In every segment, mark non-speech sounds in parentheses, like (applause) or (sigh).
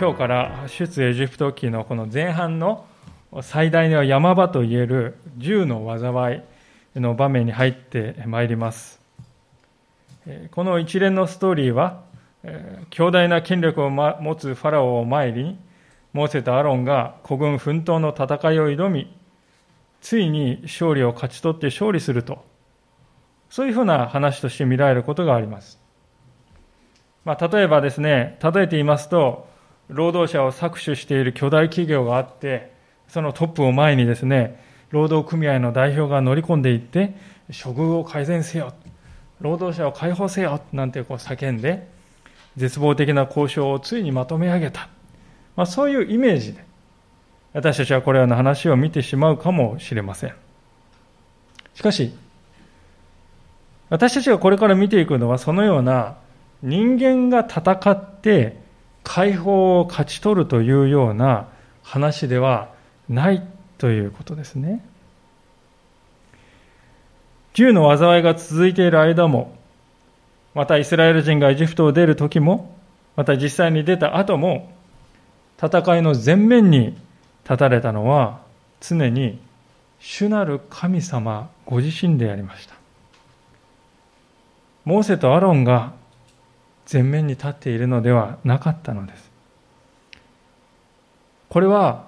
今日から出エジプト記のこの前半の最大の山場といえる銃の災いの場面に入ってまいります。この一連のストーリーは、強大な権力を持つファラオを前に、モーセとアロンが古軍奮闘の戦いを挑み、ついに勝利を勝ち取って勝利すると、そういうふうな話として見られることがあります。まあ、例えばですね、例えて言いますと、労働者を搾取している巨大企業があって、そのトップを前にですね、労働組合の代表が乗り込んでいって、処遇を改善せよ、労働者を解放せよ、なんてこう叫んで、絶望的な交渉をついにまとめ上げた。まあ、そういうイメージで、私たちはこれらの話を見てしまうかもしれません。しかし、私たちがこれから見ていくのは、そのような人間が戦って解放を勝ち取るというような話ではないということですね。銃の災いが続いている間も、またイスラエル人がエジプトを出る時も、また実際に出た後も、戦いの前面に立たれたのは常に主なる神様ご自身でありました。モーセとアロンが前面に立っているのではなかったのです。これは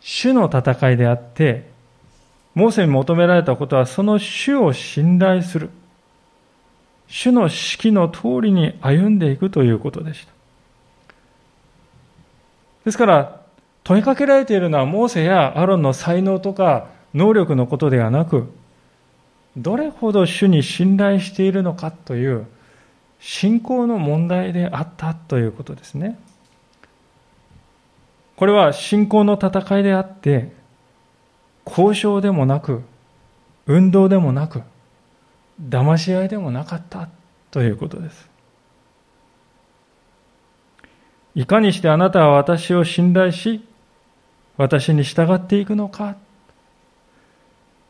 主の戦いであって、モーセに求められたことはその主を信頼する。主の指揮の通りに歩んでいくということでした。ですから、問いかけられているのはモーセやアロンの才能とか能力のことではなく、どれほど主に信頼しているのかという信仰の問題であったということですね。これは信仰の戦いであって、交渉でもなく、運動でもなく、騙し合いでもなかったということです。いかにしてあなたは私を信頼し、私に従っていくのか。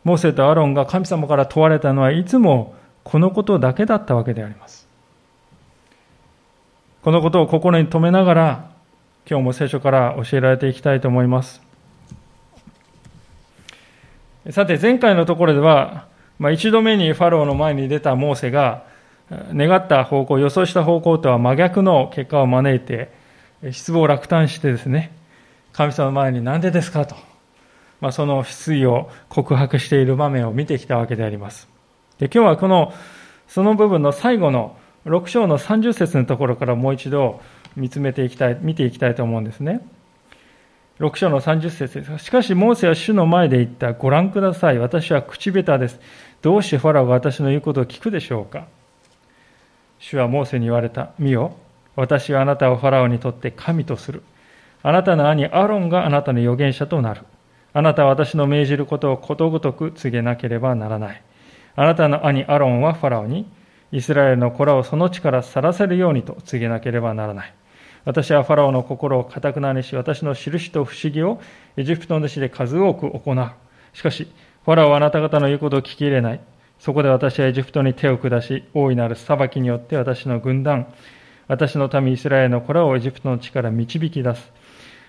モーセとアロンが神様から問われたのはいつもこのことだけだったわけであります。このことを心に留めながら、今日も聖書から教えられていきたいと思います。さて、前回のところでは、まあ、一度目にファローの前に出たモーセが、願った方向、予想した方向とは真逆の結果を招いて、失望落胆してですね、神様の前に何でですかと、まあ、その失意を告白している場面を見てきたわけであります。で今日はこの、その部分の最後の6章の30節のところからもう一度見つめていきたい、見ていきたいと思うんですね。6章の30節です。しかし、モーセは主の前で言った。ご覧ください。私は口下手です。どうしてファラオが私の言うことを聞くでしょうか主はモーセに言われた。見よ。私はあなたをファラオにとって神とする。あなたの兄アロンがあなたの預言者となる。あなたは私の命じることをことごとく告げなければならない。あなたの兄アロンはファラオに、イスラエルの子らをその地から去らせるようにと告げなければならない。私はファラオの心をかたくなにし、私の印と不思議をエジプトの地で数多く行う。しかし、ファラオはあなた方の言うことを聞き入れない。そこで私はエジプトに手を下し、大いなる裁きによって私の軍団、私の民イスラエルの子らをエジプトの地から導き出す。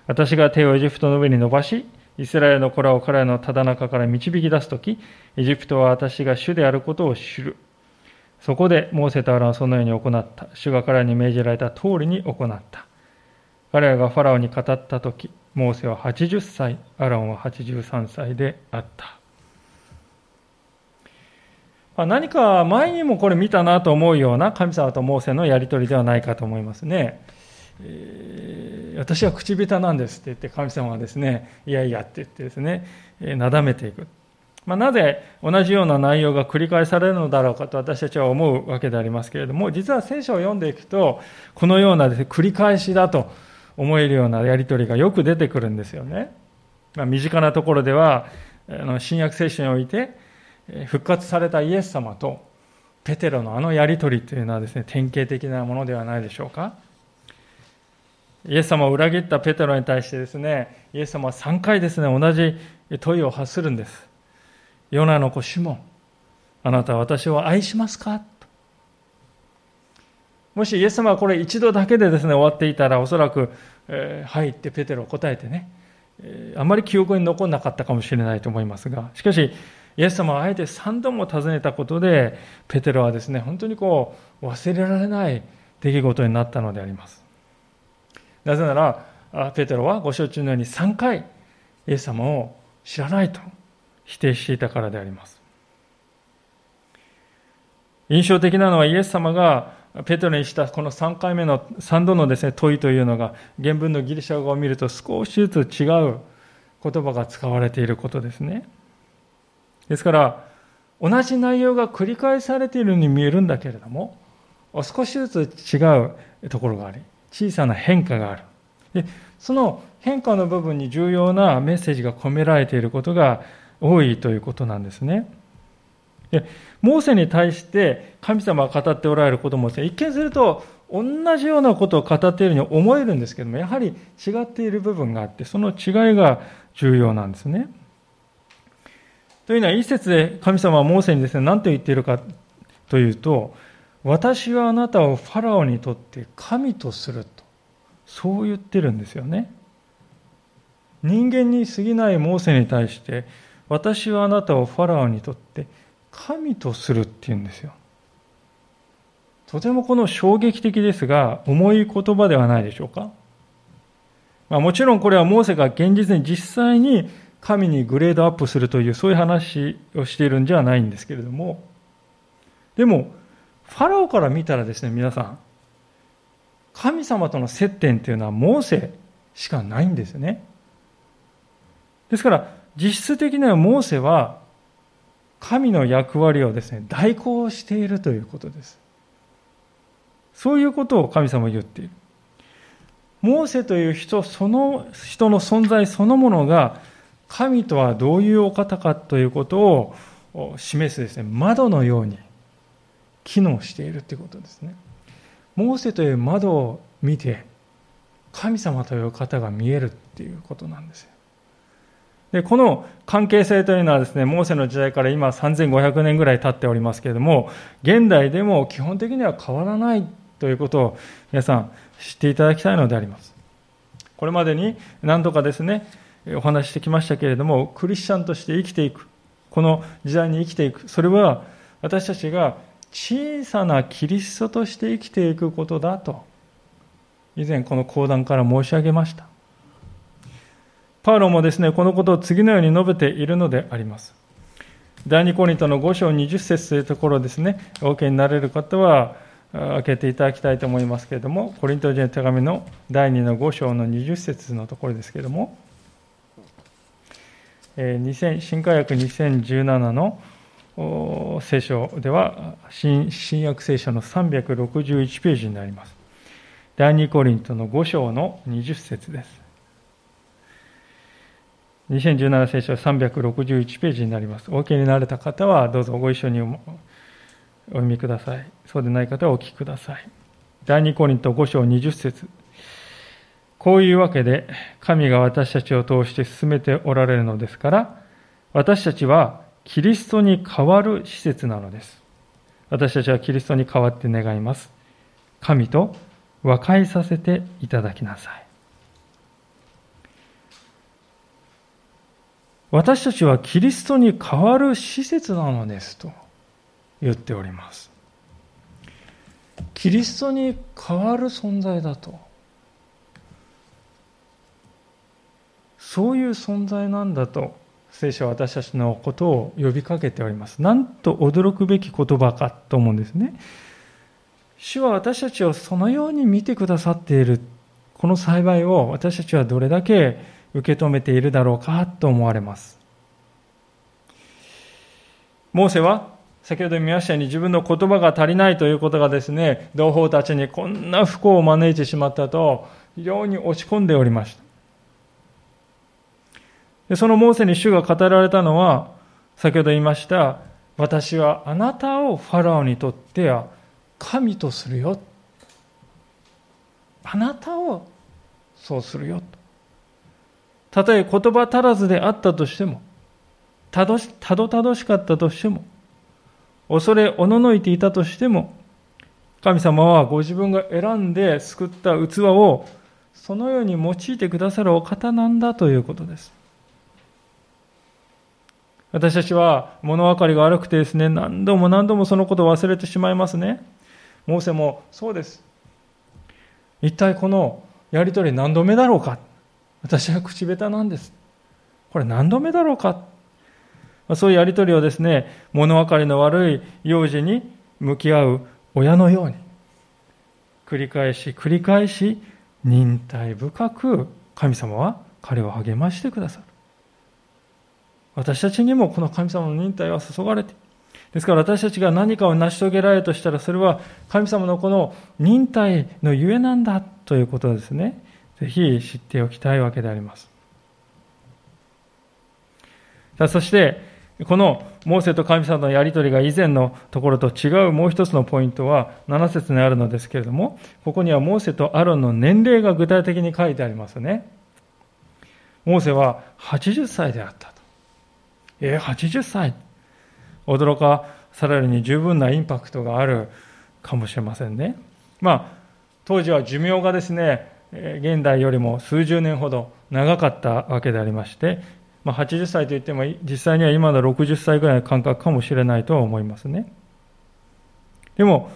私が手をエジプトの上に伸ばし、イスラエルの子らを彼らのただ中から導き出すとき、エジプトは私が主であることを知る。そこでモーセとアランはそのように行った。主が彼らに命じられた通りに行った。彼らがファラオに語ったとき、モーセは80歳、アランは83歳であった。ま何か前にもこれ見たなと思うような神様とモーセのやり取りではないかと思いますね。えー、私は口下手なんですって言って神様はですね、いやいやって言ってですね、なだめていく。まあ、なぜ同じような内容が繰り返されるのだろうかと私たちは思うわけでありますけれども、実は聖書を読んでいくと、このようなです、ね、繰り返しだと思えるようなやり取りがよく出てくるんですよね。まあ、身近なところでは、あの新約聖書において、復活されたイエス様とペテロのあのやり取りというのはですね、典型的なものではないでしょうか。イエス様を裏切ったペテロに対してですね、イエス様は3回ですね、同じ問いを発するんです。ヨナの子シモン、あなたは私を愛しますか？もしイエス様はこれ一度だけでですね、終わっていたら、おそらく、えー、はいってペテロ答えてね、えー、あまり記憶に残らなかったかもしれないと思いますが、しかし、イエス様はあえて3度も尋ねたことで、ペテロはですね、本当にこう、忘れられない出来事になったのであります。なぜなら、ペテロはご承知のように3回、イエス様を知らないと。否定していたからであります。印象的なのはイエス様がペテロにしたこの3回目の3度のですね問いというのが原文のギリシャ語を見ると少しずつ違う言葉が使われていることですね。ですから、同じ内容が繰り返されているように見えるんだけれども、少しずつ違うところがあり、小さな変化がある。でその変化の部分に重要なメッセージが込められていることが多いということなんですね。でモーセに対して神様が語っておられることも一見すると同じようなことを語っているように思えるんですけども、やはり違っている部分があって、その違いが重要なんですね。というのは、一節で神様はモーセにですね、何と言っているかというと、私はあなたをファラオにとって神とすると、そう言ってるんですよね。人間に過ぎないモーセに対して、私はあなたをファラオにとって神とするっていうんですよ。とてもこの衝撃的ですが、重い言葉ではないでしょうか。まあ、もちろんこれはモーセが現実に実際に神にグレードアップするというそういう話をしているんじゃないんですけれども、でも、ファラオから見たらですね、皆さん、神様との接点というのはモーセしかないんですね。ですから、実質的にはモーセは神の役割をですね、代行しているということです。そういうことを神様は言っている。モーセという人、その人の存在そのものが神とはどういうお方かということを示すですね、窓のように機能しているということですね。モーセという窓を見て、神様という方が見えるっていうことなんですよ。で、この関係性というのはですね、モーセの時代から今3500年ぐらい経っておりますけれども、現代でも基本的には変わらないということを皆さん知っていただきたいのであります。これまでに何度かですね、お話してきましたけれども、クリスチャンとして生きていく、この時代に生きていく、それは私たちが小さなキリストとして生きていくことだと、以前この講談から申し上げました。パウロもですね、このことを次のように述べているのであります。第2コリントの5章20節というところですね、お受けになれる方は開けていただきたいと思いますけれども、コリント人の手紙の第2の5章の20節のところですけれども、新科学2017の聖書では新、新約聖書の361ページになります。第2コリントの5章の20節です。2017聖書361ページになります。お受けになれた方はどうぞご一緒にお読みください。そうでない方はお聞きください。第2コリント5章20節こういうわけで神が私たちを通して進めておられるのですから、私たちはキリストに代わる施設なのです。私たちはキリストに代わって願います。神と和解させていただきなさい。私たちはキリストに代わる施設なのですと言っております。キリストに代わる存在だと。そういう存在なんだと聖書は私たちのことを呼びかけております。なんと驚くべき言葉かと思うんですね。主は私たちをそのように見てくださっている。この幸いを私たちはどれだけ受け止めているだろうかと思われます。モーセは先ほど見ましたように自分の言葉が足りないということがですね、同胞たちにこんな不幸を招いてしまったと非常に落ち込んでおりました。でそのモーセに主が語られたのは、先ほど言いました、私はあなたをファラオにとっては神とするよ。あなたをそうするよ。たとえ言葉足らずであったとしても、たどたどたどしかったとしても、恐れおののいていたとしても、神様はご自分が選んで救った器をそのように用いてくださるお方なんだということです。私たちは物分かりが悪くてですね、何度も何度もそのことを忘れてしまいますね。モーセもそうです。一体このやりとり何度目だろうか私は口下手なんです。これ何度目だろうかそういうやりとりをですね、物分かりの悪い幼児に向き合う親のように、繰り返し繰り返し忍耐深く神様は彼を励ましてくださる。私たちにもこの神様の忍耐は注がれてですから私たちが何かを成し遂げられるとしたらそれは神様のこの忍耐のゆえなんだということですね。ぜひ知っておきたいわけであります。さあそしてこのモーセと神様のやり取りが以前のところと違うもう一つのポイントは7節にあるのですけれどもここにはモーセとアロンの年齢が具体的に書いてありますね。モーセは80歳であったと。えー、80歳驚かされるに十分なインパクトがあるかもしれませんね。まあ、当時は寿命がですね、現代よりも数十年ほど長かったわけでありまして、まあ、80歳といっても実際には今の60歳ぐらいの感覚かもしれないとは思いますね。でも、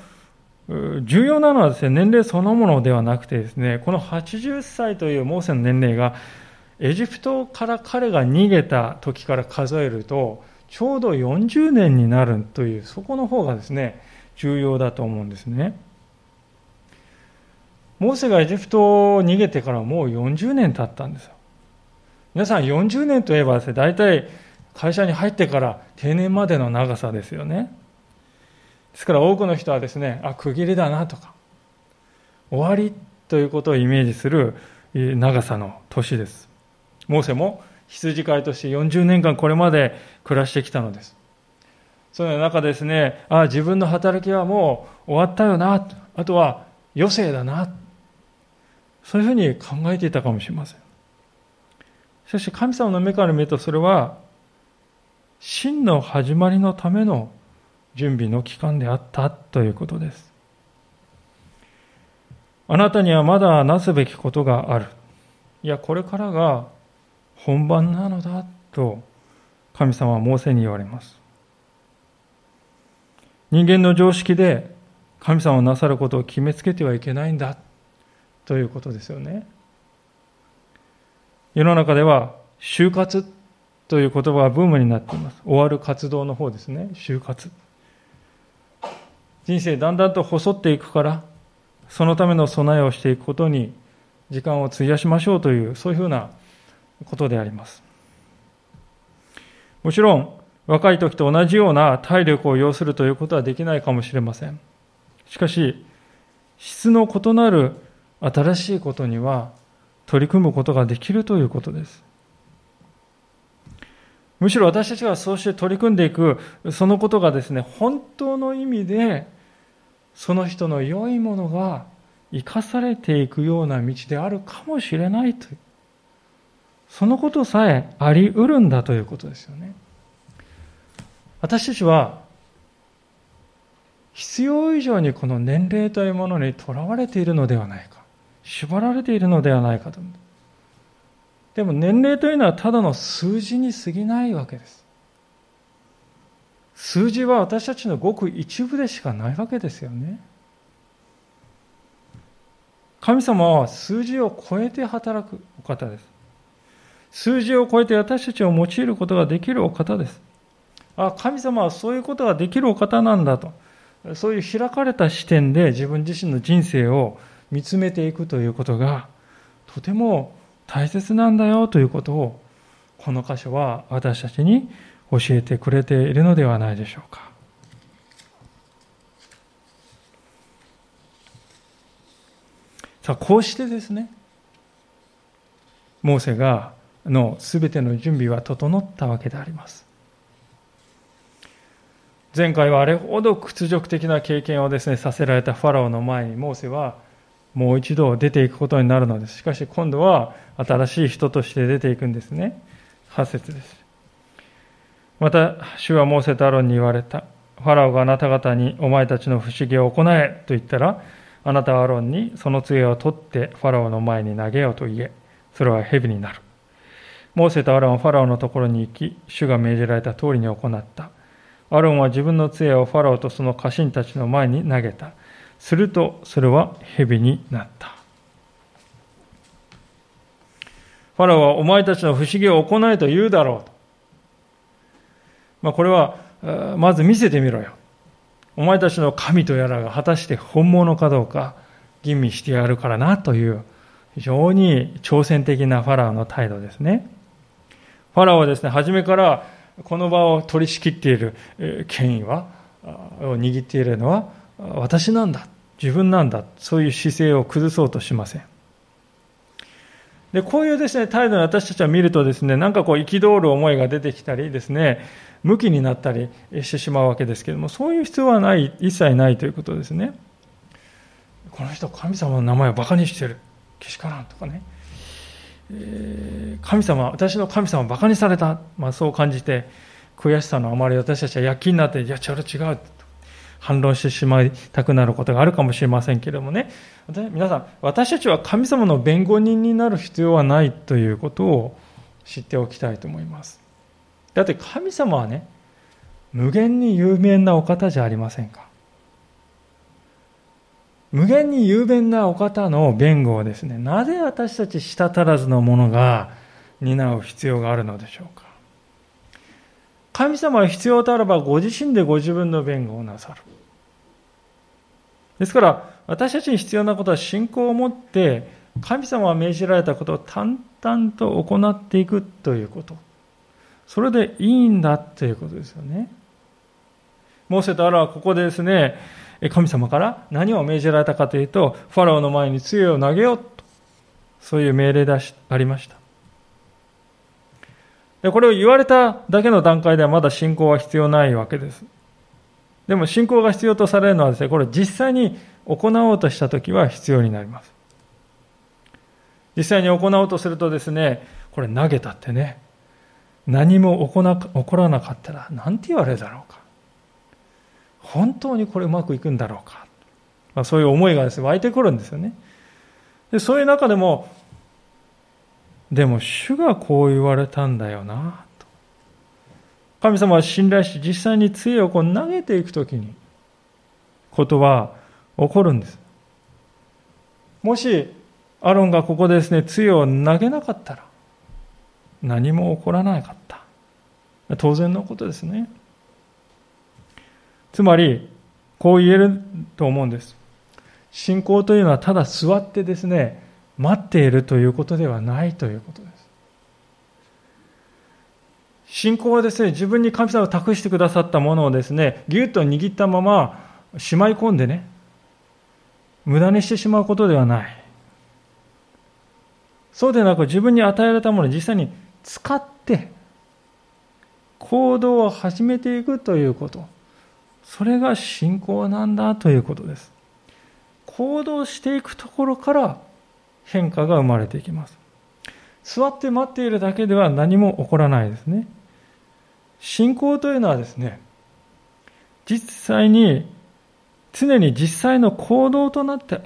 重要なのはですね、年齢そのものではなくてですね、この80歳というモーセの年齢が、エジプトから彼が逃げた時から数えると、ちょうど40年になるという、そこの方がですね、重要だと思うんですね。モーセがエジプトを逃げてからもう40年経ったんですよ。皆さん40年といえばですね、大体会社に入ってから定年までの長さですよね。ですから多くの人はですね、あ、区切りだなとか、終わりということをイメージする長さの年です。モーセも羊飼いとして40年間これまで暮らしてきたのです。その中ですね、あ自分の働きはもう終わったよな、あとは余生だな、そういうふうに考えていたかもしれません。しかし神様の目から見るとそれは真の始まりのための準備の期間であったということです。あなたにはまだなすべきことがある。いや、これからが本番なのだと神様はモーセに言われます。人間の常識で神様をなさることを決めつけてはいけないんだということですよね。世の中では就活という言葉がブームになっています。終わる活動の方ですね。就活。人生だんだんと細っていくから、そのための備えをしていくことに時間を費やしましょうという、そういうふうなことであります。もちろん、若い時と同じような体力を要するということはできないかもしれません。しかし、質の異なる新しいことには取り組むことができるということです。むしろ私たちがそうして取り組んでいく、そのことがですね、本当の意味で、その人の良いものが生かされていくような道であるかもしれないという。そのことさえあり得るんだということですよね。私たちは、必要以上にこの年齢というものにとらわれているのではないか。縛られているのではないかと。でも年齢というのはただの数字に過ぎないわけです。数字は私たちのごく一部でしかないわけですよね。神様は数字を超えて働くお方です。数字を超えて私たちを用いることができるお方です。あ、神様はそういうことができるお方なんだと。そういう開かれた視点で自分自身の人生を見つめていくということがとても大切なんだよということをこの箇所は私たちに教えてくれているのではないでしょうか。さあ、こうしてですね、モーセがのすべての準備は整ったわけであります。前回はあれほど屈辱的な経験をですね、させられたファラオの前に、モーセはもう一度出ていくことになるのです。しかし今度は新しい人として出ていくんですね。8節です。また、主はモーセとアロンに言われた。ファラオがあなた方にお前たちの不思議を行えと言ったら、あなたはアロンにその杖を取ってファラオの前に投げようと言え、それは蛇になる。モーセとアロンはファラオのところに行き、主が命じられた通りに行った。アロンは自分の杖をファラオとその家臣たちの前に投げた。すると、それは蛇になった。ファラオはお前たちの不思議を行えと言うだろうと。まあ、これは、まず見せてみろよ。お前たちの神とやらが果たして本物かどうか吟味してやるからなという非常に挑戦的なファラオの態度ですね。ファラオはですね、初めからこの場を取り仕切っている権威は、を握っているのは私なんだ、自分なんだ、そういう姿勢を崩そうとしません。で、こういうですね、態度に私たちは見るとですね、なんかこう憤る思いが出てきたりですね、向きになったりしてしまうわけですけれども、そういう必要はない、一切ないということですね。この人、神様の名前を馬鹿にしてる。けしからんとかね。えー、神様、私の神様を馬鹿にされた。まあ、そう感じて、悔しさのあまり私たちは躍起になって、いや、ちょっと違う。反論してしまいたくなることがあるかもしれませんけれどもね。皆さん、私たちは神様の弁護人になる必要はないということを知っておきたいと思います。だって神様はね、無限に有名なお方じゃありませんか。無限に雄弁なお方の弁護をですね、なぜ私たち舌足らずの者が担う必要があるのでしょうか。神様は必要とあればご自身でご自分の弁護をなさる。ですから、私たちに必要なことは信仰を持って、神様は命じられたことを淡々と行っていくということ。それでいいんだということですよね。モーセとアラはここでですね、神様から何を命じられたかというと、ファラオの前に杖を投げようと、そういう命令がありました。でこれを言われただけの段階ではまだ信仰は必要ないわけです。でも信仰が必要とされるのはですね、これ実際に行おうとしたときは必要になります。実際に行おうとするとですね、これ投げたってね、何も起こらなかったら何て言われるだろうか。本当にこれうまくいくんだろうか。まあ、そういう思いがですね、湧いてくるんですよね。でそういう中でも、でも主がこう言われたんだよな、と。神様は信頼し、実際に杖をこう投げていくときに、ことは起こるんです。もし、アロンがここでですね、杖を投げなかったら、何も起こらなかった。当然のことですね。つまり、こう言えると思うんです。信仰というのはただ座ってですね、待っているということではないということです。信仰はですね、自分に神様を託してくださったものをですね、ぎゅっと握ったまましまい込んでね、無駄にしてしまうことではない。そうでなく自分に与えられたものを実際に使って行動を始めていくということそれが信仰なんだということです行動していくところから変化が生まれていきます座って待っているだけでは何も起こらないですね信仰というのはですね実際に常に実際の行動となって現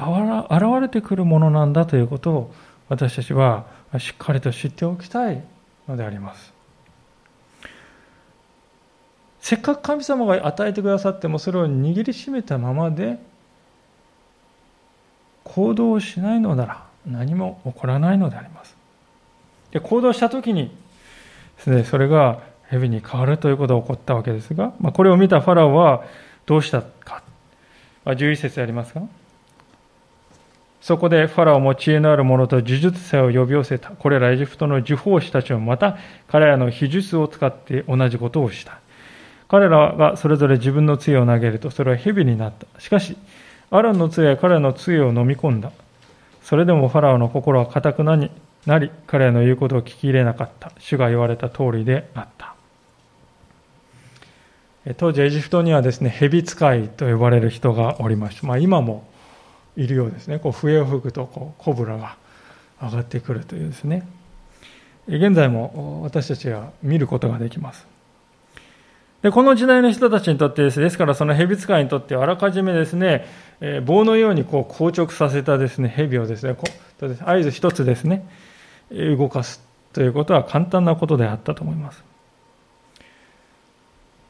れてくるものなんだということを私たちはしっかりと知っておきたいのであります。せっかく神様が与えてくださってもそれを握りしめたままで行動をしないのなら何も起こらないのであります。で行動した時にそれが蛇に変わるということが起こったわけですが、まあ、これを見たファラオはどうしたか。まあ、11節ありますかそこでファラオも知恵のある者と呪術者を呼び寄せた。これらエジプトの呪法師たちもまた彼らの秘術を使って同じことをした。彼らがそれぞれ自分の杖を投げるとそれは蛇になった。しかし、アランの杖は彼らの杖を飲み込んだ。それでもファラオの心は固くなり、彼らの言うことを聞き入れなかった。主が言われた通りであった。当時エジプトにはですね、蛇使いと呼ばれる人がおりました。まあ今もいるようですねこう笛を吹くとこうコブラが上がってくるというですね現在も私たちは見ることができますで、この時代の人たちにとってです、ですからその蛇使いにとってあらかじめですね、えー、棒のようにこう硬直させたですね、蛇をですね、こう合図一つですね、動かすということは簡単なことであったと思います。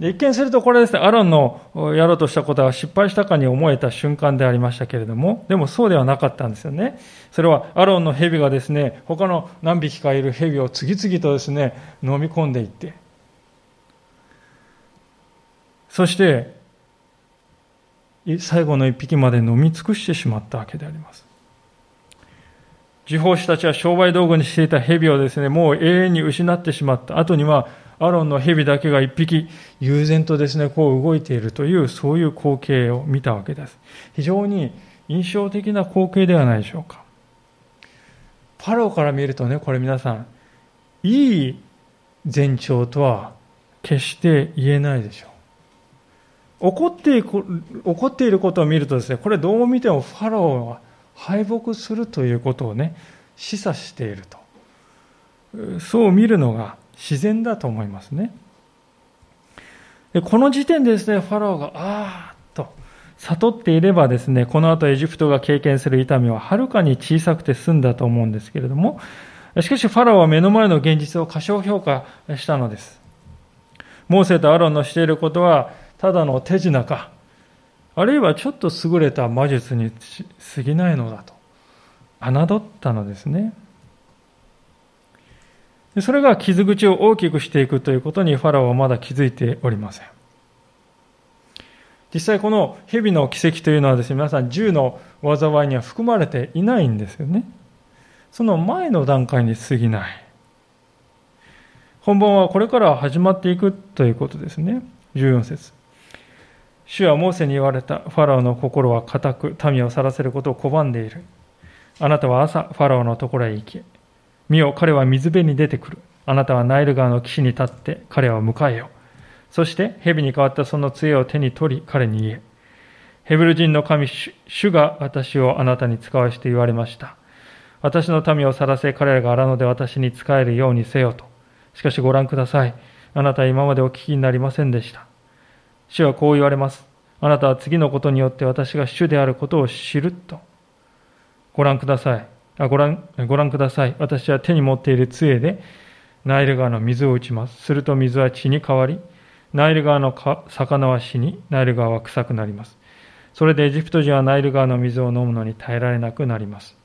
で一見するとこれですね、アロンのやろうとしたことは失敗したかに思えた瞬間でありましたけれども、でもそうではなかったんですよね。それはアロンの蛇がですね、他の何匹かいる蛇を次々とですね、飲み込んでいって、そして、最後の一匹まで飲み尽くしてしまったわけであります。地方師たちは商売道具にしていた蛇をですね、もう永遠に失ってしまった後には、アロンの蛇だけが一匹悠然とですね、こう動いているという、そういう光景を見たわけです。非常に印象的な光景ではないでしょうか。パロから見るとね、これ皆さん、いい前兆とは決して言えないでしょう。怒っている怒っていることを見るとですね、これどう見てもファラオは敗北するということをね、示唆していると。そう見るのが自然だと思いますね。でこの時点でですね、ファラオが、ああと悟っていればですね、この後エジプトが経験する痛みははるかに小さくて済んだと思うんですけれども、しかしファラオは目の前の現実を過小評価したのです。モーセとアロンのしていることは、ただの手品か、あるいはちょっと優れた魔術に過ぎないのだと、侮ったのですね。それが傷口を大きくしていくということにファラオはまだ気づいておりません。実際この蛇の奇跡というのはですね、皆さん銃の災いには含まれていないんですよね。その前の段階に過ぎない。本番はこれから始まっていくということですね。14節主はモーセに言われた。ファラオの心は固く、民を去らせることを拒んでいる。あなたは朝、ファラオのところへ行き、見よ、彼は水辺に出てくる。あなたはナイル川の岸に立って彼を迎えよ。そして蛇に変わったその杖を手に取り彼に言え。ヘブル人の神、主が私をあなたに使わして言われました。私の民を去らせ彼らが荒野で私に仕えるようにせよと。しかしご覧ください。あなたは今までお聞きになりませんでした。主はこう言われます。あなたは次のことによって私が主であることを知ると。ご覧ください。あご覧ご覧ください。私は手に持っている杖でナイル川の水を打ちます。すると水は血に変わり、ナイル川の魚は死に、ナイル川は臭くなります。それでエジプト人はナイル川の水を飲むのに耐えられなくなります。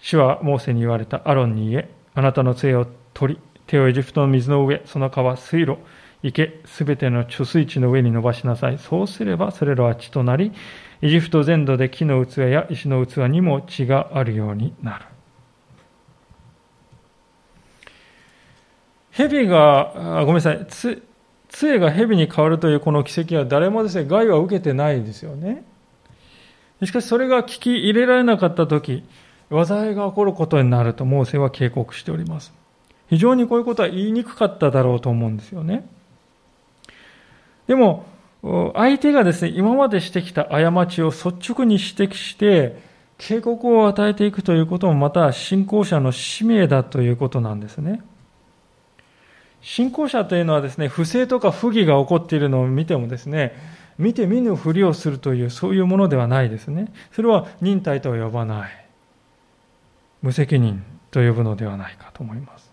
主はモーセに言われたアロンに言え、あなたの杖を取り、手をエジプトの水の上、その川、水路、池、すべての貯水池の上に伸ばしなさい。そうすれば、それらは血となり、エジプト全土で木の器や石の器にも血があるようになる。蛇が、あごめんなさい、つ杖が蛇に変わるというこの奇跡は誰もですね、害は受けてないですよね。しかしそれが聞き入れられなかったとき、災いが起こることになるとモーセは警告しております。非常にこういうことは言いにくかっただろうと思うんですよね。でも、相手がですね、今までしてきた過ちを率直に指摘して、警告を与えていくということもまた信仰者の使命だということなんですね。信仰者というのはですね、不正とか不義が起こっているのを見てもですね、見て見ぬふりをするという、そういうものではないですね。それは忍耐とは呼ばない。無責任と呼ぶのではないかと思います。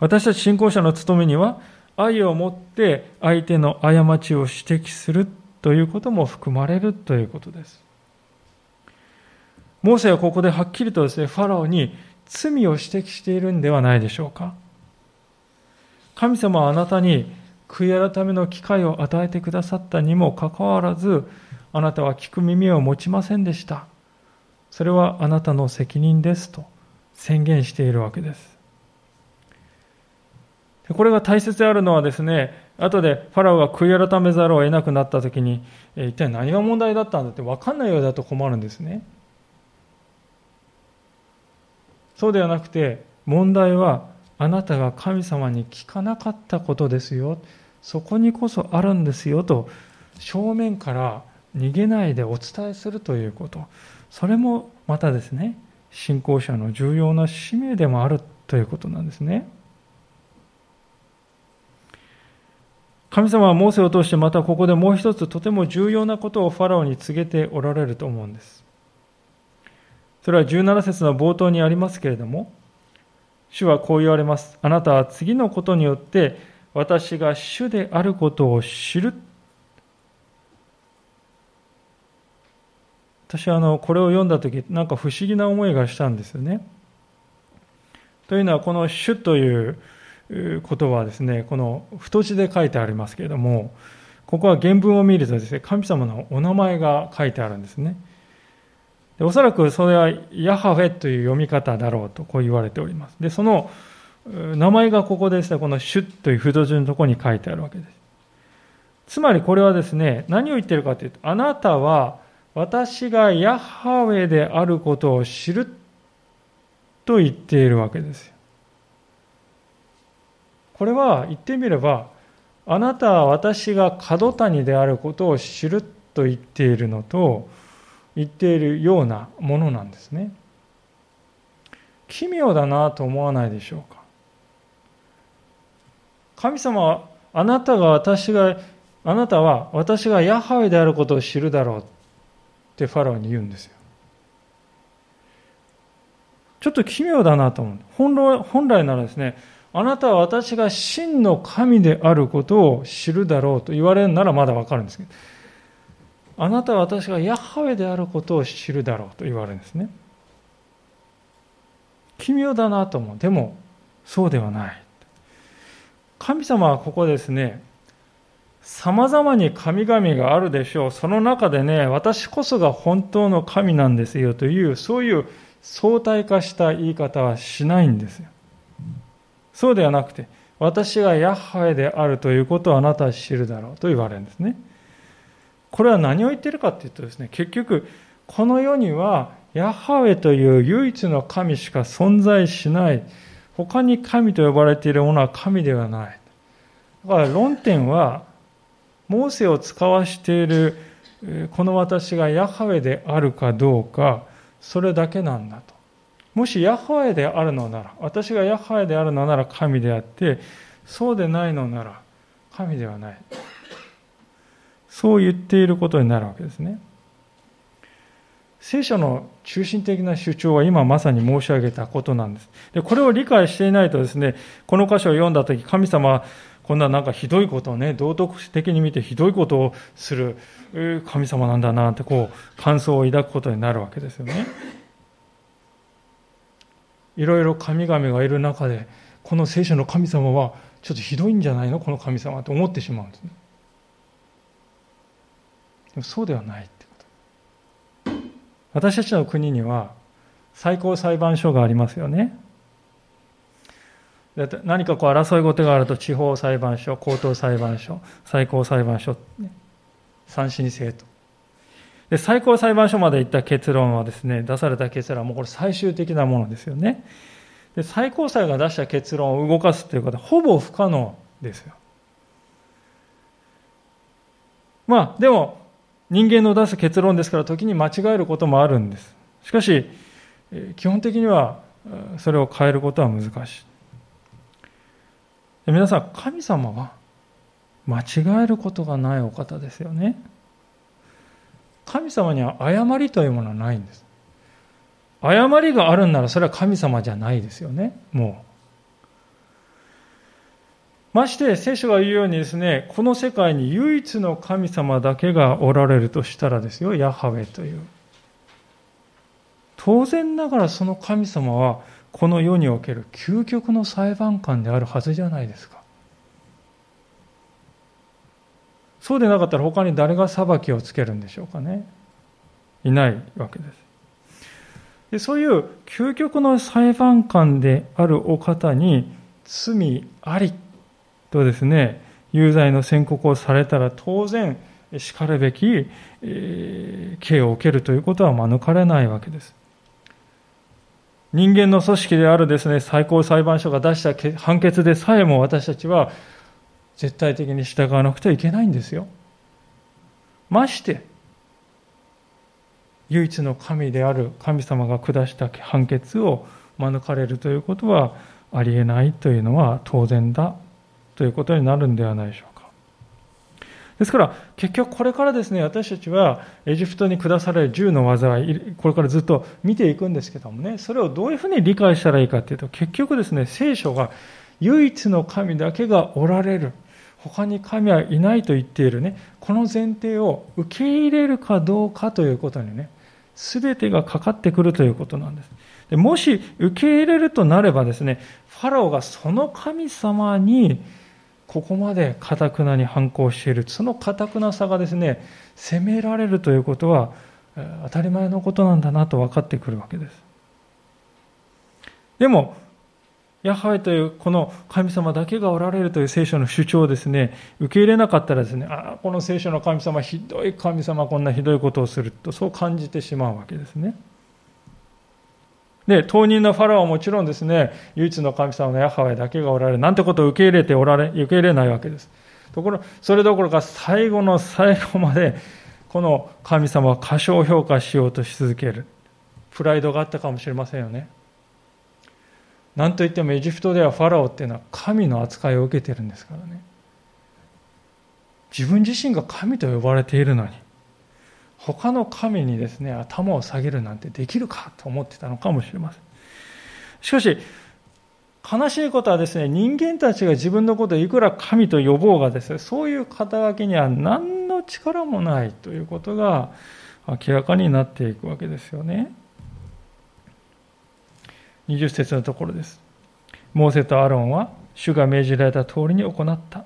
私たち信仰者の務めには、愛を持って相手の過ちを指摘するということも含まれるということです。モーセはここではっきりとですね、ファラオに罪を指摘しているんではないでしょうか。神様はあなたに悔い改めの機会を与えてくださったにもかかわらず、あなたは聞く耳を持ちませんでした。それはあなたの責任ですと宣言しているわけです。これが大切であるのはですね、後でファラオが悔い改めざるを得なくなった時に、一体何が問題だったんだって分かんないようだと困るんですね。そうではなくて、問題はあなたが神様に聞かなかったことですよ。そこにこそあるんですよと、正面から逃げないでお伝えするということ。それもまたですね、信仰者の重要な使命でもあるということなんですね。神様はモーセを通してまたここでもう一つとても重要なことをファラオに告げておられると思うんです。それは17節の冒頭にありますけれども、主はこう言われます。あなたは次のことによって私が主であることを知る。私はあのこれを読んだ時なんか不思議な思いがしたんですよね。というのはこの主ということはですね、この太字で書いてありますけれども、ここは原文を見るとですね、神様のお名前が書いてあるんですね。でおそらくそれはヤハウェという読み方だろうとこう言われております。で、その名前がここですね、このシュッという太字のところに書いてあるわけです。つまりこれはですね、何を言ってるかというと、あなたは私がヤハウェであることを知ると言っているわけですよ。これは言ってみれば、あなたは私が角谷であることを知ると言っているのと言っているようなものなんですね。奇妙だなと思わないでしょうか。神様はあなたが私があなたは私がヤハウェであることを知るだろうってファラオに言うんですよ。ちょっと奇妙だなと思う。本来ならですね、あなたは私が真の神であることを知るだろうと言われるならまだわかるんですけど、あなたは私がヤハウェであることを知るだろうと言われるんですね。奇妙だなと思う。でも、そうではない。神様はここですね、様々に神々があるでしょう。その中でね、私こそが本当の神なんですよという、そういう相対化した言い方はしないんですよ。そうではなくて、私がヤッハウェであるということをあなたは知るだろうと言われるんですね。これは何を言ってるかというとですね、結局、この世にはヤッハウェという唯一の神しか存在しない。他に神と呼ばれているものは神ではない。だから論点は、モーセを使わしているこの私がヤハウェであるかどうか、それだけなんだと。もしヤハウェであるのなら、私がヤハウェであるのなら神であって、そうでないのなら神ではない。そう言っていることになるわけですね。聖書の中心的な主張は今まさに申し上げたことなんです。で、これを理解していないとですね、この箇所を読んだとき、神様はこんななんかひどいことをね、道徳的に見てひどいことをする神様なんだなってこう感想を抱くことになるわけですよね。いろいろ神々がいる中で、この聖書の神様はちょっとひどいんじゃないの？この神様って思ってしまうんですね。でもそうではないってこと。私たちの国には最高裁判所がありますよね。何かこう争い事があると地方裁判所、高等裁判所、最高裁判所、三審制と。で、最高裁判所まで行った結論はですね、出された結論はもうこれ最終的なものですよね。で、最高裁が出した結論を動かすということはほぼ不可能ですよ。まあ、でも、人間の出す結論ですから時に間違えることもあるんです。しかし、基本的にはそれを変えることは難しい。皆さん、神様は間違えることがないお方ですよね。神様には誤りというものはないんです。誤りがあるんならそれは神様じゃないですよね、もう。まして聖書が言うようにですね、この世界に唯一の神様だけがおられるとしたらですよ、ヤハウェという。当然ながらその神様はこの世における究極の裁判官であるはずじゃないですか。そうでなかったら他に誰が裁きをつけるんでしょうかね。いないわけです。でそういう究極の裁判官であるお方に罪ありとですね、有罪の宣告をされたら当然しかるべき、えー、刑を受けるということは免れないわけです。人間の組織であるですね、最高裁判所が出した判決でさえも私たちは絶対的に従わなくてはいけないんですよ。まして、唯一の神である神様が下した判決を免れるということはありえないというのは当然だということになるんではないでしょうか。ですから、結局これからですね、私たちはエジプトに下される10の災い、これからずっと見ていくんですけどもね、それをどういうふうに理解したらいいかというと、結局ですね、聖書が唯一の神だけがおられる。他に神はいないと言っているね、この前提を受け入れるかどうかということにね、すべてがかかってくるということなんです。でもし受け入れるとなればですね、ファラオがその神様にここまでかたくなに反抗している、そのかたくなさがですね、責められるということは当たり前のことなんだなと分かってくるわけです。でも、ヤハウェというこの神様だけがおられるという聖書の主張をですね、受け入れなかったらですね、ああ、この聖書の神様、ひどい神様、こんなひどいことをすると、そう感じてしまうわけですね。で、当人のファラオはもちろんですね、唯一の神様のヤハウェだけがおられる、なんてことを受け入れておられ、受け入れないわけです。ところ、それどころか最後の最後まで、この神様は過小評価しようとし続ける。プライドがあったかもしれませんよね。なんといってもエジプトではファラオっていうのは神の扱いを受けてるんですからね。自分自身が神と呼ばれているのに、他の神にですね、頭を下げるなんてできるかと思ってたのかもしれません。しかし、悲しいことはですね、人間たちが自分のことをいくら神と呼ぼうがですね、そういう肩書きには何の力もないということが明らかになっていくわけですよね。20節のところです。モーセとアロンは主が命じられた通りに行った。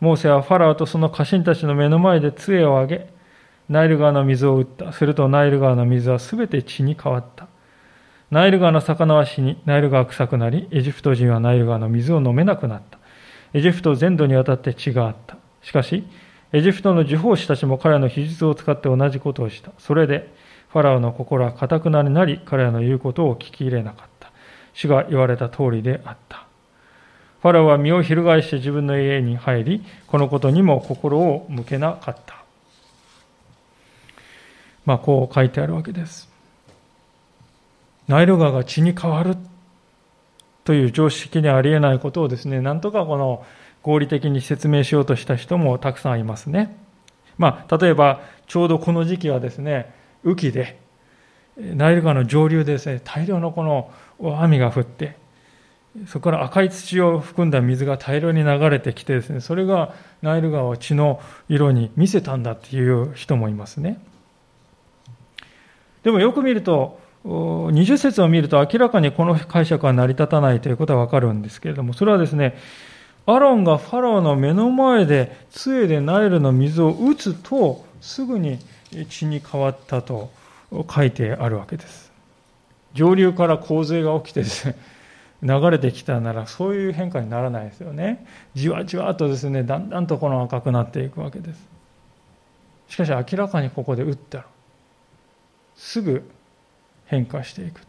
モーセはファラオとその家臣たちの目の前で杖を上げ、ナイル川の水を打った。するとナイル川の水はすべて血に変わった。ナイル川の魚は死に、ナイル川は臭くなり、エジプト人はナイル川の水を飲めなくなった。エジプト全土にわたって血があった。しかし、エジプトの呪法師たちも彼の秘術を使って同じことをした。それで、ファラオの心は固くなになり、彼らの言うことを聞き入れなかった。主が言われた通りであった。ファラオは身を翻して自分の家に入り、このことにも心を向けなかった。まあ、こう書いてあるわけです。ナイル川が血に変わるという常識にありえないことをですね、なんとかこの合理的に説明しようとした人もたくさんいますね。まあ、例えば、ちょうどこの時期はですね、雨季で、ナイル川の上流でですね、大量のこの雨が降って、そこから赤い土を含んだ水が大量に流れてきてですね、それがナイル川を血の色に見せたんだっていう人もいますね。でもよく見ると、20節を見ると明らかにこの解釈は成り立たないということはわかるんですけれども、それはですね、アロンがファラオの目の前で杖でナイルの水を打つと、すぐに血に変わったと書いてあるわけです。上流から洪水が起きてですね、(laughs) 流れてきたならそういう変化にならないですよね。じわじわとですね、だんだんとこの赤くなっていくわけです。しかし明らかにここで打ったら、すぐ変化していく。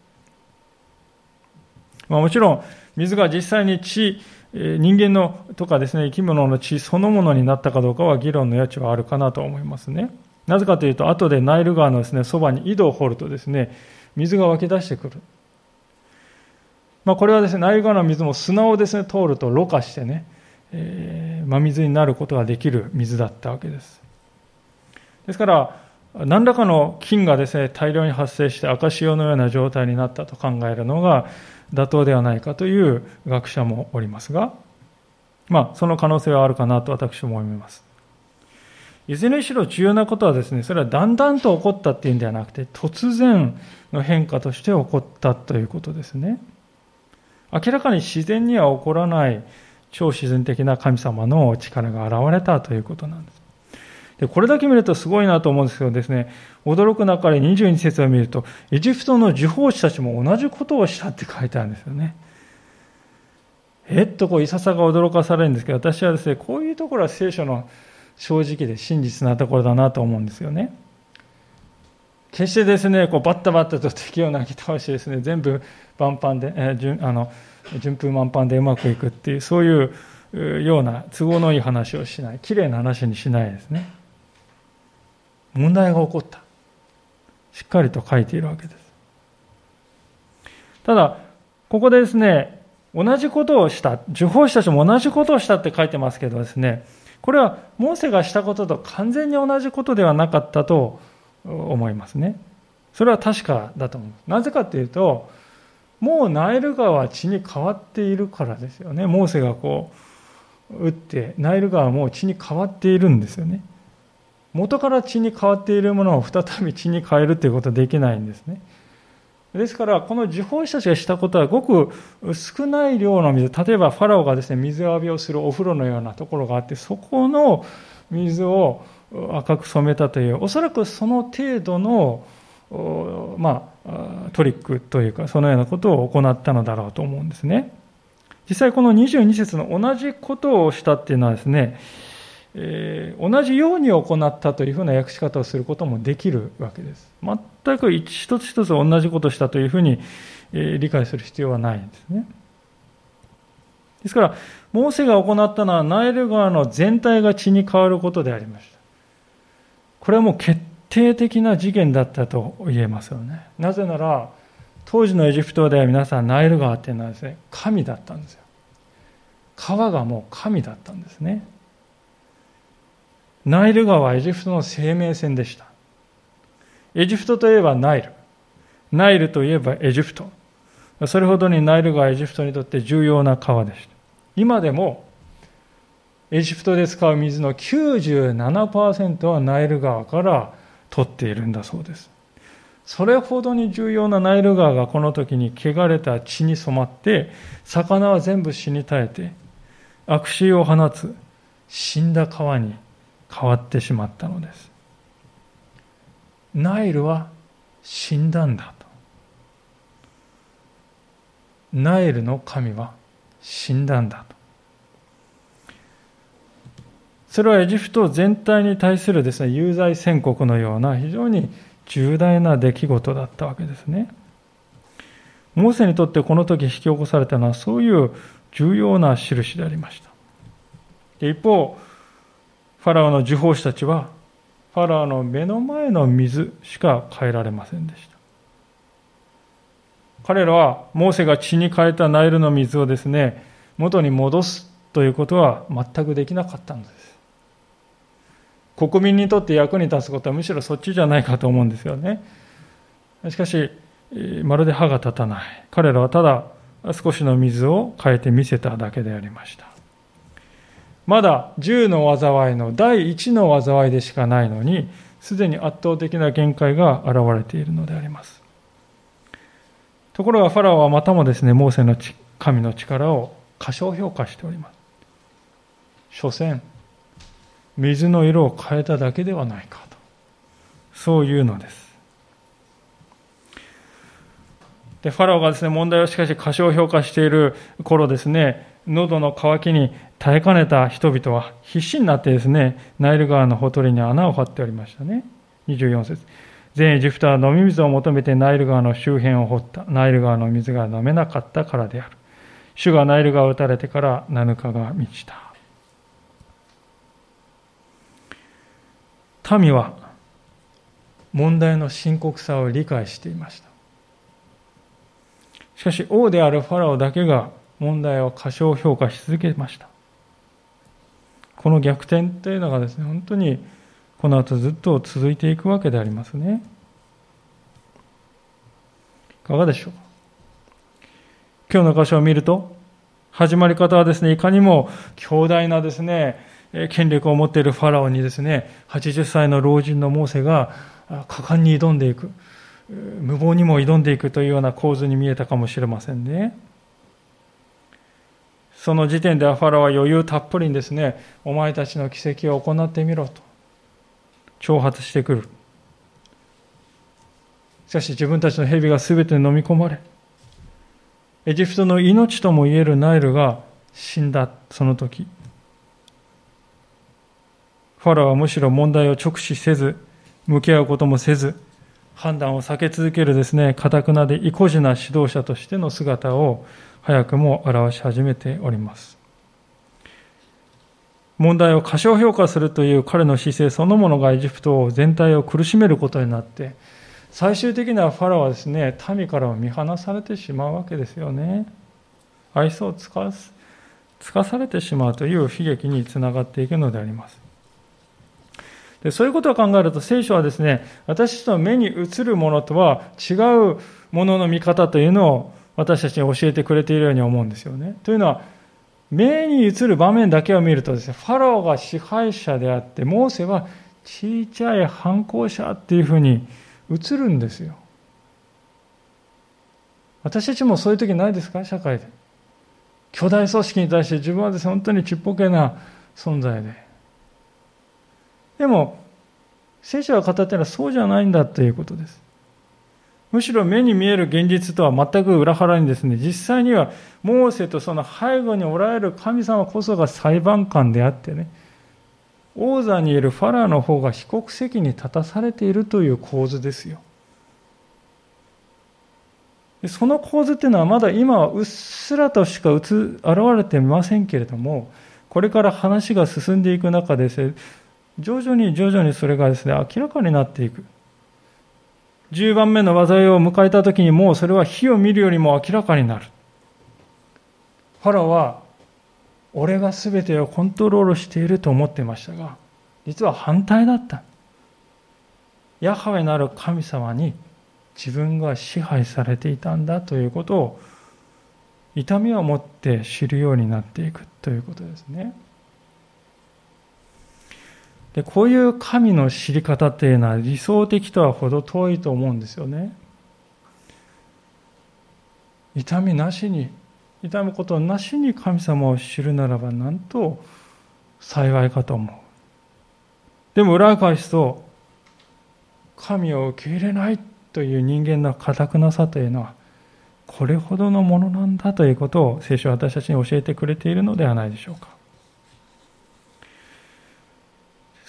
まあ、もちろん、水が実際に血、人間のとかですね、生き物の血そのものになったかどうかは議論の余地はあるかなと思いますね。なぜかというと、後でナイル川のですね、そばに井戸を掘るとですね、水が湧き出してくる。まあ、これはですね、ナイル川の水も砂をですね、通るとろ過してね、えー、真水になることができる水だったわけです。ですから、何らかの菌がですね、大量に発生して赤潮のような状態になったと考えるのが妥当ではないかという学者もおりますが、まあ、その可能性はあるかなと私も思います。いずれにしろ重要なことはですね、それはだんだんと起こったっていうんではなくて、突然の変化として起こったということですね。明らかに自然には起こらない超自然的な神様の力が現れたということなんです。でこれだけ見るとすごいなと思うんですけどですね、驚く中で22節を見ると、エジプトの呪法師たちも同じことをしたって書いてあるんですよね。えっとこういささが驚かされるんですけど、私はですね、こういうところは聖書の正直で真実なところだなと思うんですよね。決してですね、こうバッタバッタと敵を投げ倒してですね、全部万端で、えー、順あの順風満帆でうまくいくっていう、そういうような都合のいい話をしない、きれいな話にしないですね。問題が起こった。しっかりと書いているわけです。ただ、ここでですね、同じことをした、受法師たちも同じことをしたって書いてますけどですね、これはモーセがしたことと完全に同じことではなかったと思いますね。それは確かだと思う。なぜかというと、もうナイル川は血に変わっているからですよね。モーセがこう、打って、ナイル川はもう血に変わっているんですよね。元から血に変わっているものを再び血に変えるということはできないんですね。ですから、この受法師たちがしたことは、ごく少ない量の水、例えばファラオがですね、水浴びをするお風呂のようなところがあって、そこの水を赤く染めたという、おそらくその程度のまあ、トリックというか、そのようなことを行ったのだろうと思うんですね。実際この22節の同じことをしたっていうのはですね、えー、同じように行ったというふうな訳し方をすることもできるわけです。全く一つ一つ同じことしたというふうに、えー、理解する必要はないんですね。ですから、モーセが行ったのはナイル川の全体が血に変わることでありました。これはもう決定的な事件だったと言えますよね。なぜなら、当時のエジプトでは皆さんナイル川っていうのはですね、神だったんですよ。川がもう神だったんですね。ナイル川はエジプトの生命線でした。エジプトといえばナイル。ナイルといえばエジプト。それほどにナイル川はエジプトにとって重要な川でした。今でもエジプトで使う水の97%はナイル川から取っているんだそうです。それほどに重要なナイル川がこの時に汚れた血に染まって、魚は全部死に絶えて、悪臭を放つ死んだ川に変わってしまったのです。ナイルは死んだんだと。ナイルの神は死んだんだと。それはエジプト全体に対するですね、有罪宣告のような非常に重大な出来事だったわけですね。モーセにとってこの時引き起こされたのはそういう重要な印でありました。一方、ファラオの受法師たちは、ファラオの目の前の水しか変えられませんでした。彼らはモーセが血に変えたナイルの水をですね、元に戻すということは全くできなかったのです。国民にとって役に立つことはむしろそっちじゃないかと思うんですよね。しかし、まるで歯が立たない。彼らはただ少しの水を変えてみせただけでありました。まだ10の災いの第1の災いでしかないのに、すでに圧倒的な限界が現れているのであります。ところがファラオはまたもですね、モーセの神の力を過小評価しております。所詮、水の色を変えただけではないかとそういうのですでファラオがですね問題をしかし過小評価している頃ですね喉の渇きに耐えかねた人々は必死になってですねナイル川のほとりに穴を張っておりましたね。24節。全エジプトは飲み水を求めてナイル川の周辺を掘った。ナイル川の水が飲めなかったからである。主がナイル川を打たれてから7日が満ちた。民は問題の深刻さを理解していました。しかし王であるファラオだけが問題を過小評価し続けました。この逆転というのがですね本当にこの後ずっと続いていくわけでありますねいかがでしょう今日の箇所を見ると始まり方はですねいかにも強大なですね権力を持っているファラオにですね、80歳の老人のモーセが果敢に挑んでいく、無謀にも挑んでいくというような構図に見えたかもしれませんね。その時点ではファラは余裕たっぷりにですね、お前たちの奇跡を行ってみろと、挑発してくる。しかし自分たちの蛇が全て飲み込まれ、エジプトの命ともいえるナイルが死んだその時、ファラはむしろ問題を直視せず、向き合うこともせず、判断を避け続けるですね、かたくなで意固地な指導者としての姿を早くも表し始めております。問題を過小評価するという彼の姿勢そのものがエジプト全体を苦しめることになって、最終的にはファラはですね、民からは見放されてしまうわけですよね。愛想を使わす。つかされてしまうという悲劇につながっていくのであります。でそういうことを考えると聖書はですね、私たちの目に映るものとは違うものの見方というのを私たちに教えてくれているように思うんですよね。というのは、目に映る場面だけを見るとですね、ファローが支配者であって、モーセは小さい反抗者っていうふうに映るんですよ。私たちもそういう時ないですか？社会で。巨大組織に対して自分はですね、本当にちっぽけな存在で。でも、聖書が語っているのはそうじゃないんだということです。むしろ目に見える現実とは全く裏腹にですね、実際にはモーセとその背後におられる神様こそが裁判官であってね、王座にいるファラーの方が被告席に立たされているという構図ですよ。その構図っていうのはまだ今はうっすらとしか現れていませんけれども、これから話が進んでいく中で、徐々に徐々にそれがですね、明らかになっていく。10番目の災いを迎えた時にもうそれは火を見るよりも明らかになる。ファラは、俺が全てをコントロールしていると思ってましたが、実は反対だった。ヤハウェなる神様に自分が支配されていたんだということを痛みを持って知るようになっていくということですね。でこういう神の知り方っていうのは理想的とは程遠いと思うんですよね。痛みなしに、痛むことなしに神様を知るならばなんと幸いかと思う。でも裏返すと、神を受け入れないという人間の堅くなさというのは、これほどのものなんだということを聖書は私たちに教えてくれているのではないでしょうか。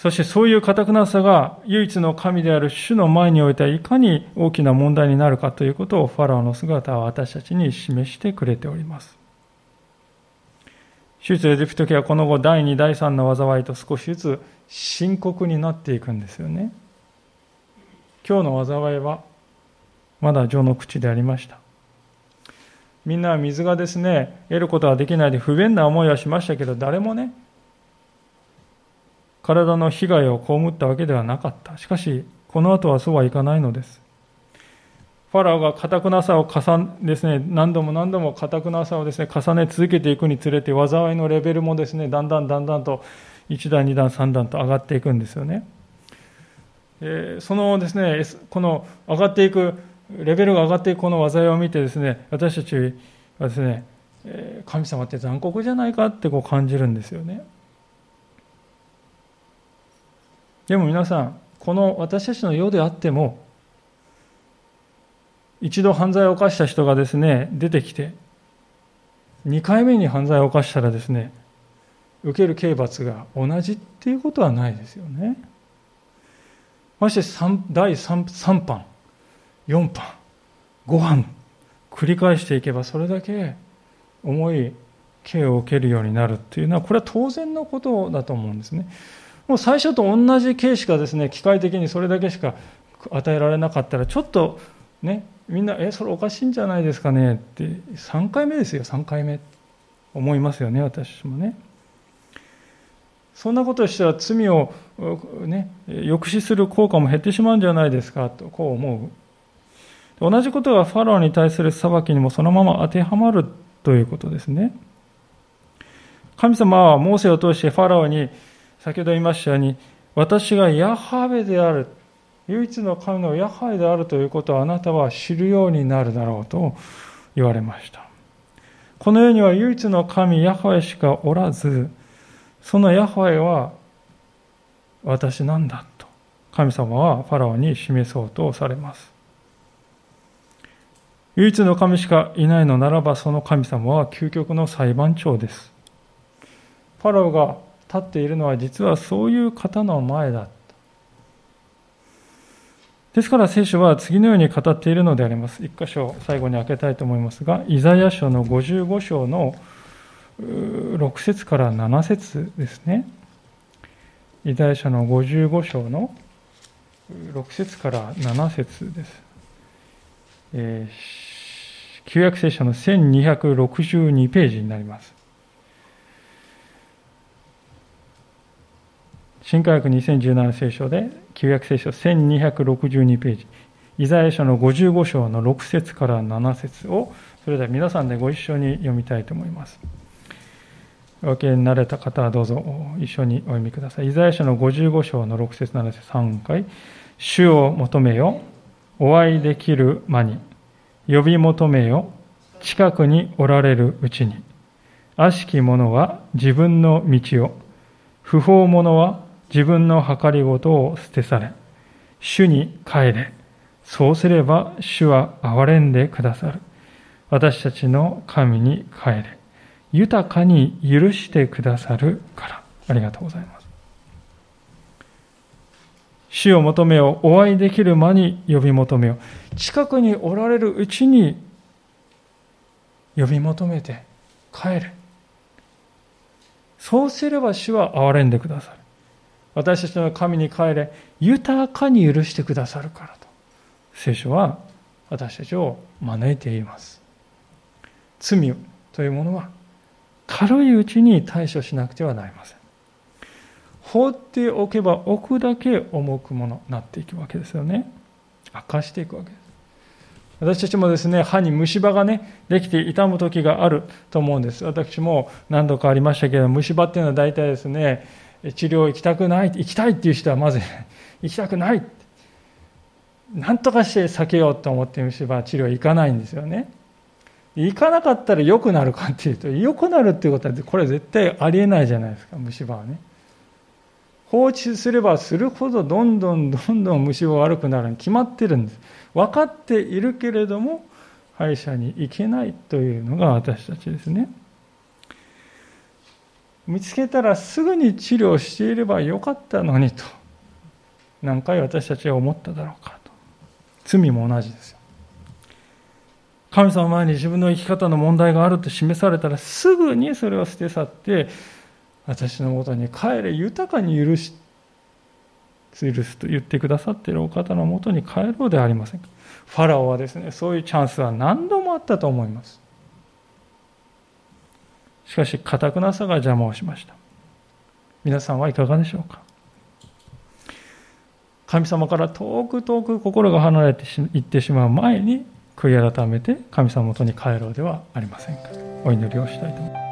そしてそういう堅くなさが唯一の神である主の前においてはいかに大きな問題になるかということをファラオの姿は私たちに示してくれております。出エジプト記はこの後第2、第3の災いと少しずつ深刻になっていくんですよね。今日の災いはまだ序の口でありました。みんな水がですね、得ることができないで不便な思いはしましたけど、誰もね、体の被害を被ったわけではなかった。しかし、この後はそうはいかないのです。ファラオが堅くなさを重ねですね、何度も何度も堅くなさをですね、重ね続けていくにつれて、災いのレベルもですね、だんだんだんだんと1段、2段、3段と上がっていくんですよね。えそのですね、この上がっていく、レベルが上がっていくこの災いを見てですね、私たちはですね、神様って残酷じゃないかってこう感じるんですよね。でも皆さん、この私たちの世であっても、一度犯罪を犯した人がですね、出てきて、2回目に犯罪を犯したらですね、受ける刑罰が同じっていうことはないですよね。まして第 3, 3版、4版、5版、繰り返していけばそれだけ重い刑を受けるようになるっていうのは、これは当然のことだと思うんですね。もう最初と同じ形しかですね、機械的にそれだけしか与えられなかったら、ちょっとね、みんな、え、それおかしいんじゃないですかねって、3回目ですよ、3回目。思いますよね、私もね。そんなことしたら罪を、ね、抑止する効果も減ってしまうんじゃないですかと、こう思う。同じことがファローに対する裁きにもそのまま当てはまるということですね。神様はモーセを通してファローに先ほど言いましたように、私がヤハベである、唯一の神のヤハベであるということをあなたは知るようになるだろうと言われました。この世には唯一の神ヤハウェしかおらず、そのヤハウェは私なんだと神様はファラオに示そうとされます。唯一の神しかいないのならばその神様は究極の裁判長です。ファラオが立っているのは実はそういう方の前だですから聖書は次のように語っているのであります。一箇所最後に開けたいと思いますが、イザヤ書の55章の6節から7節ですね。イザヤ書の55章の6節から7節です。えー、旧約聖書の1262ページになります。新科学2017聖書で旧約聖書1262ページ。イザヤ書の55章の6節から7節をそれでは皆さんでご一緒に読みたいと思います。お分けになれた方はどうぞ一緒にお読みください。イザヤ書の55章の6節7節。3回。主を求めよお会いできる間に。呼び求めよ近くにおられるうちに。悪しき者は自分の道を。不法者は自分の計りごとを捨てされ、主に帰れ。そうすれば主は憐れんでくださる。私たちの神に帰れ。豊かに許してくださるから。ありがとうございます。主を求めよ。お会いできる間に呼び求めよ。近くにおられるうちに呼び求めて帰れ。そうすれば主は憐れんでくださる。私たちの神に帰れ、豊かに許してくださるからと。聖書は私たちを招いています。罪というものは軽いうちに対処しなくてはなりません。放っておけば置くだけ重くものになっていくわけですよね。悪化していくわけです。私たちもですね、歯に虫歯がね、できて痛む時があると思うんです。私も何度かありましたけど、虫歯っていうのは大体ですね、治療行きたくない、行きたいっていう人はまず (laughs) 行きたくない。何とかして避けようと思って虫歯治療行かないんですよね。行かなかったら良くなるかっていうと、良くなるっていうことは、これ絶対ありえないじゃないですか、虫歯はね。放置すればするほどどんどんどんどん虫歯悪くなるに決まってるんです。分かっているけれども、歯医者に行けないというのが私たちですね。見つけたらすぐに治療していればよかったのにと。何回私たちは思っただろうかと。罪も同じですよ。神様前に自分の生き方の問題があると示されたらすぐにそれを捨て去って私のもとに帰れ豊かに許し許すと言ってくださっているお方のもとに帰ろうではありませんか。ファラオはですねそういうチャンスは何度もあったと思います。しかし、かくなさが邪魔をしました。皆さんはいかがでしょうか？神様から遠く遠く心が離れていってしまう前に悔い改めて神様元に帰ろうではありませんか？お祈りをしたいと思います。